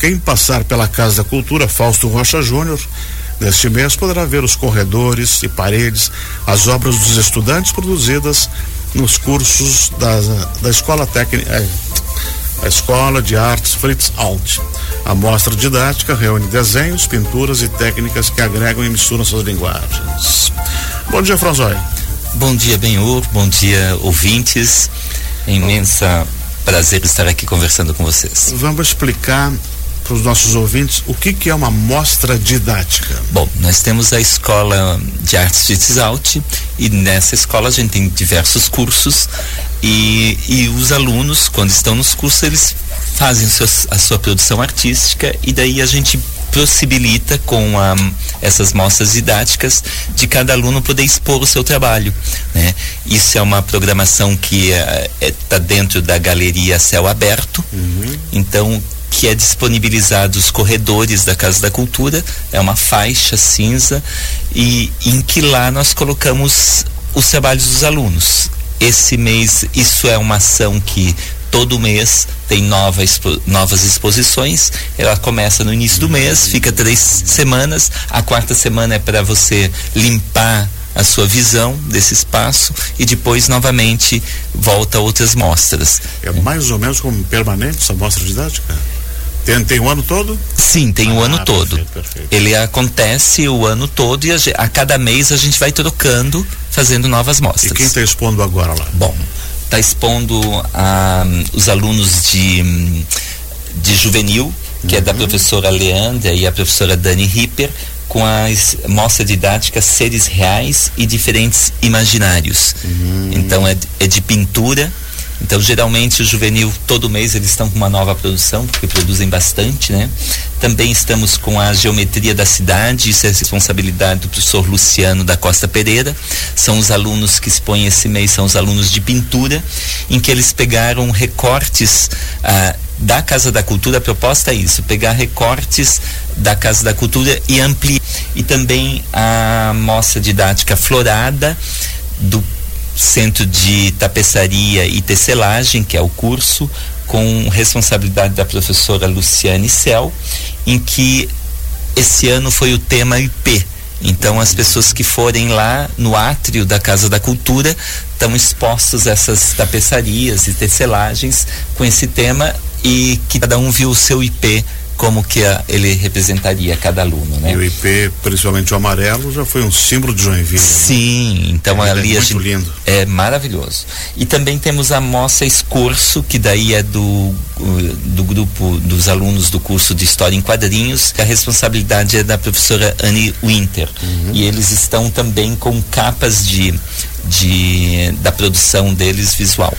Quem passar pela Casa da Cultura Fausto Rocha Júnior neste mês poderá ver os corredores e paredes, as obras dos estudantes produzidas nos cursos da, da Escola Técnica. É, a Escola de Artes Fritz Alt. A mostra didática reúne desenhos, pinturas e técnicas que agregam e misturam suas linguagens. Bom dia, Franzói. Bom dia, Benhur. Bom dia, ouvintes. É imensa prazer estar aqui conversando com vocês. Vamos explicar para os nossos ouvintes o que, que é uma mostra didática. Bom, nós temos a Escola de Artes Fritz Alt e nessa escola a gente tem diversos cursos e, e os alunos, quando estão nos cursos, eles fazem seus, a sua produção artística e daí a gente possibilita com a, essas mostras didáticas de cada aluno poder expor o seu trabalho. Né? Isso é uma programação que está é, é, tá dentro da galeria Céu Aberto, uhum. então que é disponibilizado os corredores da Casa da Cultura, é uma faixa cinza e em que lá nós colocamos os trabalhos dos alunos. Esse mês, isso é uma ação que todo mês tem nova expo, novas exposições. Ela começa no início do mês, fica três semanas. A quarta semana é para você limpar a sua visão desse espaço e depois novamente volta a outras mostras. É mais ou menos como permanente essa mostra didática? Tem, tem o ano todo? Sim, tem ah, o ano todo. Perfeito. Ele acontece o ano todo e a, a, cada mês a gente vai trocando, fazendo novas mostras. E quem está expondo agora lá? Bom, está expondo ah, os alunos de, de juvenil, que uhum. é da uhum. professora Leandra e a professora Dani Ripper, com a mostra didática Seres Reais e Diferentes Imaginários. Uhum. Então é, é de pintura então, geralmente, o juvenil, todo mês, eles estão com uma nova produção, porque produzem bastante, né? Também estamos com a geometria da cidade, isso é responsabilidade do professor Luciano da Costa Pereira. São os alunos que expõem esse mês, são os alunos de pintura, em que eles pegaram recortes ah, da Casa da Cultura. A proposta é isso, pegar recortes da Casa da Cultura e ampliar. E também a mostra didática florada do Centro de Tapeçaria e Tecelagem, que é o curso, com responsabilidade da professora Luciane Cel, em que esse ano foi o tema IP. Então, as pessoas que forem lá no átrio da Casa da Cultura estão expostos a essas tapeçarias e tecelagens com esse tema e que cada um viu o seu IP como que a, ele representaria cada aluno, né? E o IP, principalmente o amarelo, já foi um símbolo de Joinville. Né? Sim, né? então é, ali é muito lindo. É maravilhoso. E também temos a Moça Escurso, que daí é do, do grupo dos alunos do curso de História em Quadrinhos, que a responsabilidade é da professora Anne Winter. Uhum. E eles estão também com capas de, de da produção deles visual.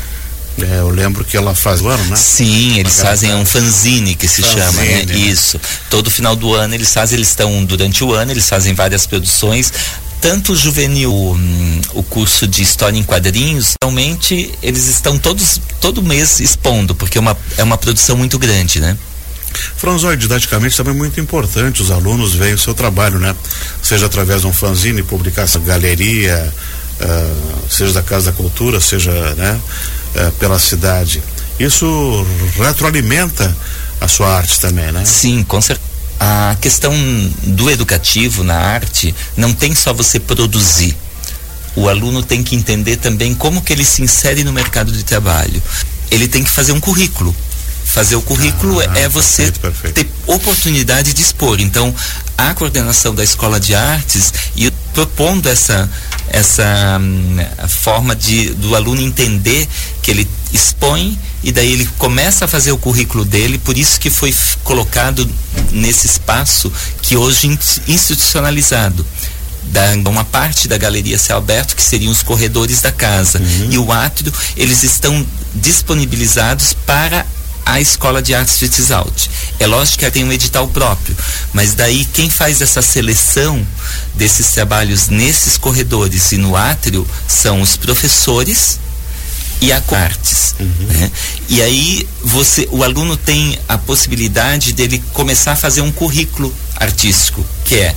É, eu lembro que ela faz o ano, né? Sim, eles Uma fazem um fanzine que se fanzine, chama, né? né? Isso. Todo final do ano eles fazem, eles estão durante o ano, eles fazem várias produções. Tanto o juvenil, hum, o curso de história em quadrinhos, realmente eles estão todos todo mês expondo, porque é uma, é uma produção muito grande, né? Franzói, didaticamente também é muito importante, os alunos veem o seu trabalho, né? Seja através de um fanzine, publicação, galeria, uh, seja da Casa da Cultura, seja, né? Eh, pela cidade. Isso retroalimenta a sua arte também, né? Sim, com certeza. A questão do educativo na arte não tem só você produzir. O aluno tem que entender também como que ele se insere no mercado de trabalho. Ele tem que fazer um currículo. Fazer o currículo ah, é você perfeito, perfeito. ter oportunidade de expor. Então, a coordenação da Escola de Artes e propondo essa essa hum, forma de do aluno entender que ele expõe e daí ele começa a fazer o currículo dele, por isso que foi colocado nesse espaço que hoje institucionalizado da uma parte da galeria Céu Aberto que seriam os corredores da casa uhum. e o átrio eles estão disponibilizados para a Escola de Artes de Alt. É lógico que ela tem um edital próprio, mas daí quem faz essa seleção desses trabalhos nesses corredores e no átrio são os professores e a artes. Uhum. Né? E aí você, o aluno tem a possibilidade dele começar a fazer um currículo artístico, que é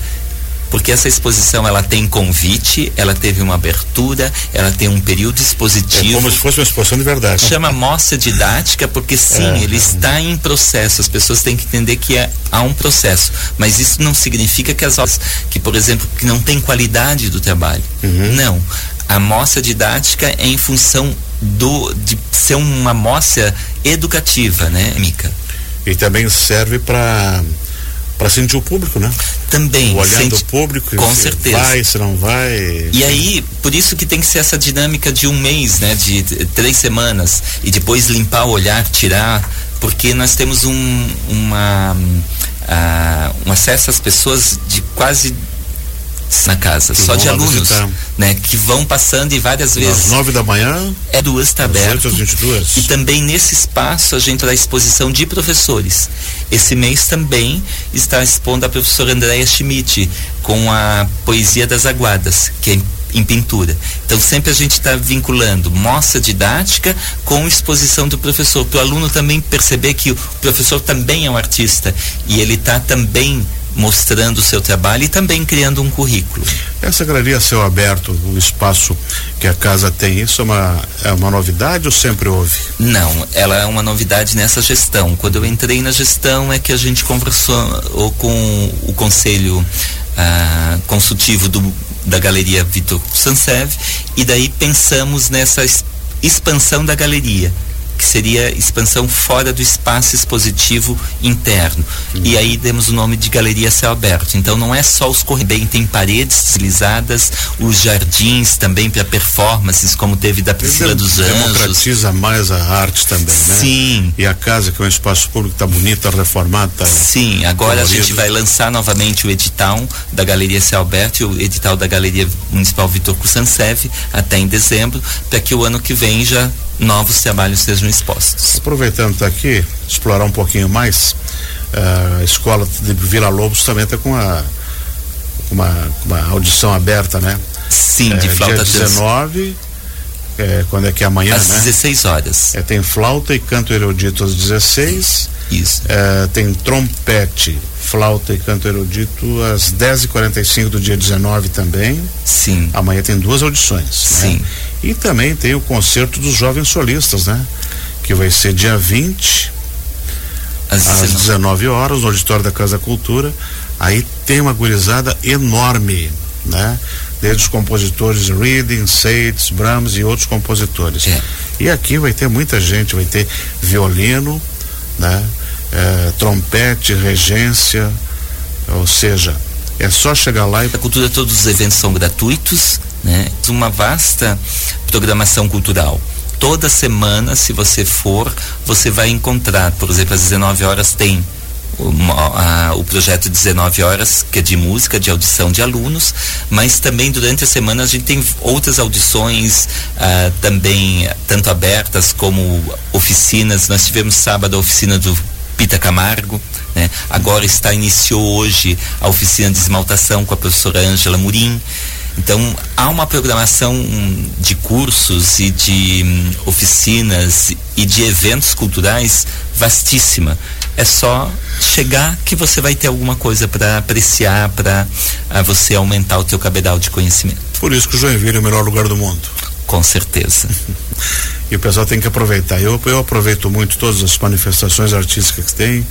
porque essa exposição ela tem convite, ela teve uma abertura, ela tem um período expositivo. É como se fosse uma exposição de verdade. Chama mostra didática porque sim, é, ele é. está em processo. As pessoas têm que entender que é, há um processo, mas isso não significa que as obras, que por exemplo, que não tem qualidade do trabalho. Uhum. Não. A mostra didática é em função do de ser uma mostra educativa, né, Mica? E também serve para para sentir o público, né? Também. O olhar do público. Com certeza. Vai, se não vai. E aí, por isso que tem que ser essa dinâmica de um mês, né? De três semanas. E depois limpar o olhar, tirar. Porque nós temos um, uma, uh, um acesso às pessoas de quase na casa, que só de alunos, visitar. né, que vão passando e várias vezes. Às nove da manhã. É duas está aberto. às 22. E também nesse espaço a gente dá exposição de professores. Esse mês também está expondo a professora Andréa Schmidt com a poesia das aguadas, que é em pintura. Então sempre a gente está vinculando mostra didática com exposição do professor, para o aluno também perceber que o professor também é um artista e ele está também mostrando o seu trabalho e também criando um currículo. Essa galeria céu aberto, o espaço que a casa tem, isso é uma, é uma novidade ou sempre houve? Não, ela é uma novidade nessa gestão. Quando eu entrei na gestão é que a gente conversou com o conselho ah, consultivo do, da galeria Vitor Sansev e daí pensamos nessa expansão da galeria que seria expansão fora do espaço expositivo interno. Uhum. E aí demos o nome de Galeria Céu Aberto. Então não é só os corredores, tem paredes estilizadas, os jardins também para performances, como teve da Priscila dos Anjos. Democratiza mais a arte também, né? Sim. E a casa, que é um espaço público, está bonita, reformada. Tá Sim, agora colorido. a gente vai lançar novamente o edital da Galeria Céu Aberto e o edital da Galeria Municipal Vitor Kusansev até em dezembro, para que o ano que vem já novos trabalhos sejam expostos. Aproveitando estar tá aqui, explorar um pouquinho mais, uh, a escola de Vila Lobos também está com uma, uma, uma audição aberta, né? Sim, de é, flauta dia 19, é, quando é que é amanhã, às né? 16 horas. É, tem flauta e canto erudito às 16. Isso. É, tem trompete, flauta e canto erudito às 10h45 do dia 19 também. Sim. Amanhã tem duas audições. Né? Sim. Né? E também tem o concerto dos jovens solistas, né? Que vai ser dia 20, às, às 19 horas, no auditório da Casa Cultura. Aí tem uma gurizada enorme, né? Desde os compositores Reading, Seitz, Brahms e outros compositores. É. E aqui vai ter muita gente, vai ter violino, né? É, trompete, regência, ou seja, é só chegar lá e. A cultura, todos os eventos são gratuitos, né? Uma vasta programação cultural. Toda semana, se você for, você vai encontrar, por exemplo, às 19 horas tem o, a, o projeto 19 horas, que é de música, de audição de alunos, mas também durante a semana a gente tem outras audições ah, também, tanto abertas como oficinas. Nós tivemos sábado a oficina do Pita Camargo, né? Agora está iniciou hoje a oficina de esmaltação com a professora Ângela Murim. Então, há uma programação de cursos e de um, oficinas e de eventos culturais vastíssima. É só chegar que você vai ter alguma coisa para apreciar, para uh, você aumentar o teu cabedal de conhecimento. Por isso que o Joinville é o melhor lugar do mundo. Com certeza. e o pessoal tem que aproveitar. Eu, eu aproveito muito todas as manifestações artísticas que tem,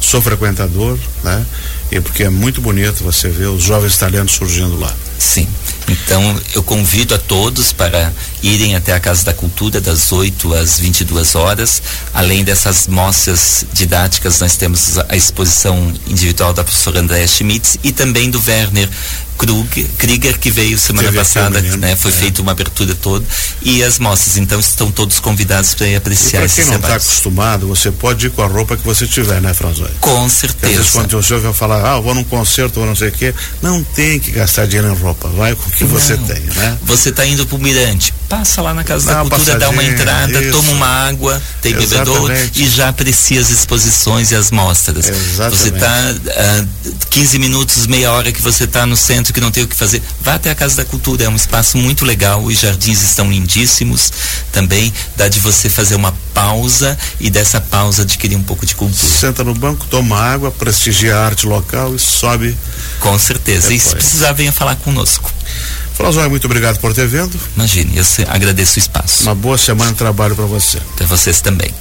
sou frequentador, né? E porque é muito bonito você ver os jovens talentos surgindo lá. Sim. Então, eu convido a todos para irem até a Casa da Cultura das 8 às 22 horas. Além dessas mostras didáticas, nós temos a exposição individual da professora Andréa Schmitz e também do Werner Krug, Krieger, que veio semana Teve passada, né? Foi é. feita uma abertura toda e as mostras, então estão todos convidados para ir apreciar pra quem não está acostumado, você pode ir com a roupa que você tiver, né, Franzói? Com certeza. Às vezes quando o senhor vai falar, ah, vou num concerto, vou não sei o quê, não tem que gastar dinheiro em roupa, vai com o que não. você tem, né? Você está indo para o Mirante, passa lá na Casa dá da Cultura, dá uma entrada, isso. toma uma água, tem bebedouro e já aprecia as exposições e as mostras. Exatamente. Você está uh, 15 minutos, meia hora que você está no centro que não tem o que fazer, vá até a Casa da Cultura, é um espaço muito legal, os jardins estão lindíssimos também, dá de você fazer uma pausa e dessa pausa adquirir um pouco de cultura. Senta no banco, toma água, prestigia a arte local e sobe. Com certeza. Depois. E se precisar, venha falar conosco. Flazóia, muito obrigado por ter vindo. Imagine, eu agradeço o espaço. Uma boa semana de trabalho para você. Para vocês também.